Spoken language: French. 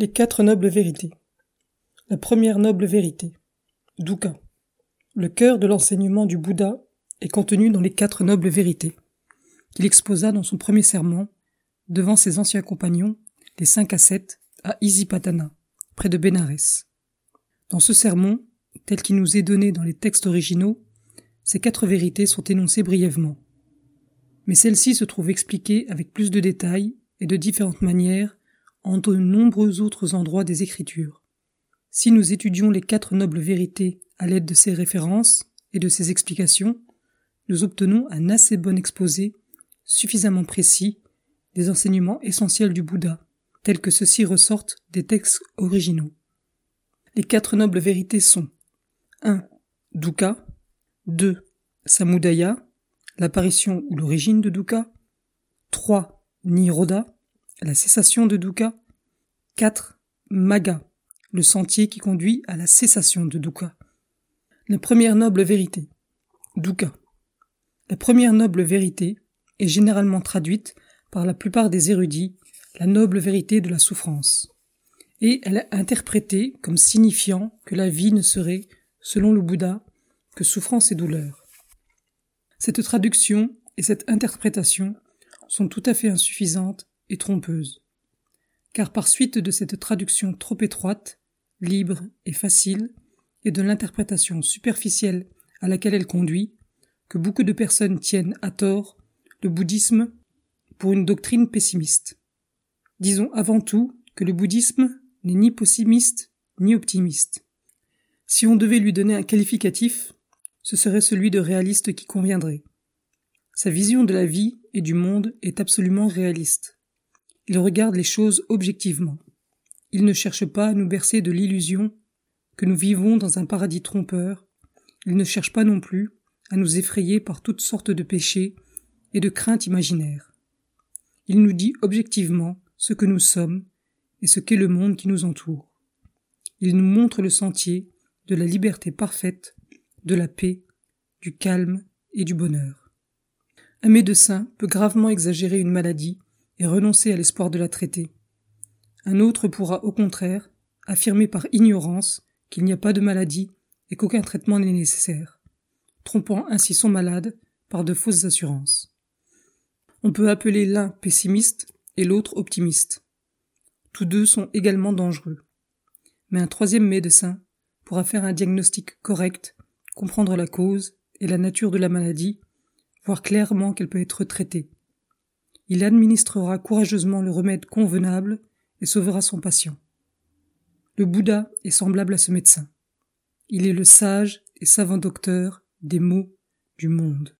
Les quatre nobles vérités. La première noble vérité. Dukkha. Le cœur de l'enseignement du Bouddha est contenu dans les quatre nobles vérités, qu'il exposa dans son premier serment devant ses anciens compagnons, les cinq ascètes, à Isipatana, près de Bénarès. Dans ce sermon, tel qu'il nous est donné dans les textes originaux, ces quatre vérités sont énoncées brièvement. Mais celles-ci se trouvent expliquées avec plus de détails et de différentes manières en de nombreux autres endroits des Écritures. Si nous étudions les quatre nobles vérités à l'aide de ces références et de ces explications, nous obtenons un assez bon exposé, suffisamment précis, des enseignements essentiels du Bouddha, tels que ceux-ci ressortent des textes originaux. Les quatre nobles vérités sont 1. Dukkha 2. Samudaya, l'apparition ou l'origine de Dukkha 3. Niroda, la cessation de dukkha. 4. Maga, le sentier qui conduit à la cessation de dukkha. La première noble vérité. Dukkha. La première noble vérité est généralement traduite par la plupart des érudits la noble vérité de la souffrance. Et elle est interprétée comme signifiant que la vie ne serait, selon le Bouddha, que souffrance et douleur. Cette traduction et cette interprétation sont tout à fait insuffisantes et trompeuse. Car par suite de cette traduction trop étroite, libre et facile, et de l'interprétation superficielle à laquelle elle conduit, que beaucoup de personnes tiennent à tort le bouddhisme pour une doctrine pessimiste. Disons avant tout que le bouddhisme n'est ni pessimiste ni optimiste. Si on devait lui donner un qualificatif, ce serait celui de réaliste qui conviendrait. Sa vision de la vie et du monde est absolument réaliste. Il regarde les choses objectivement. Il ne cherche pas à nous bercer de l'illusion que nous vivons dans un paradis trompeur. Il ne cherche pas non plus à nous effrayer par toutes sortes de péchés et de craintes imaginaires. Il nous dit objectivement ce que nous sommes et ce qu'est le monde qui nous entoure. Il nous montre le sentier de la liberté parfaite, de la paix, du calme et du bonheur. Un médecin peut gravement exagérer une maladie et renoncer à l'espoir de la traiter. Un autre pourra, au contraire, affirmer par ignorance qu'il n'y a pas de maladie et qu'aucun traitement n'est nécessaire, trompant ainsi son malade par de fausses assurances. On peut appeler l'un pessimiste et l'autre optimiste. Tous deux sont également dangereux. Mais un troisième médecin pourra faire un diagnostic correct, comprendre la cause et la nature de la maladie, voir clairement qu'elle peut être traitée. Il administrera courageusement le remède convenable et sauvera son patient. Le Bouddha est semblable à ce médecin. Il est le sage et savant docteur des maux du monde.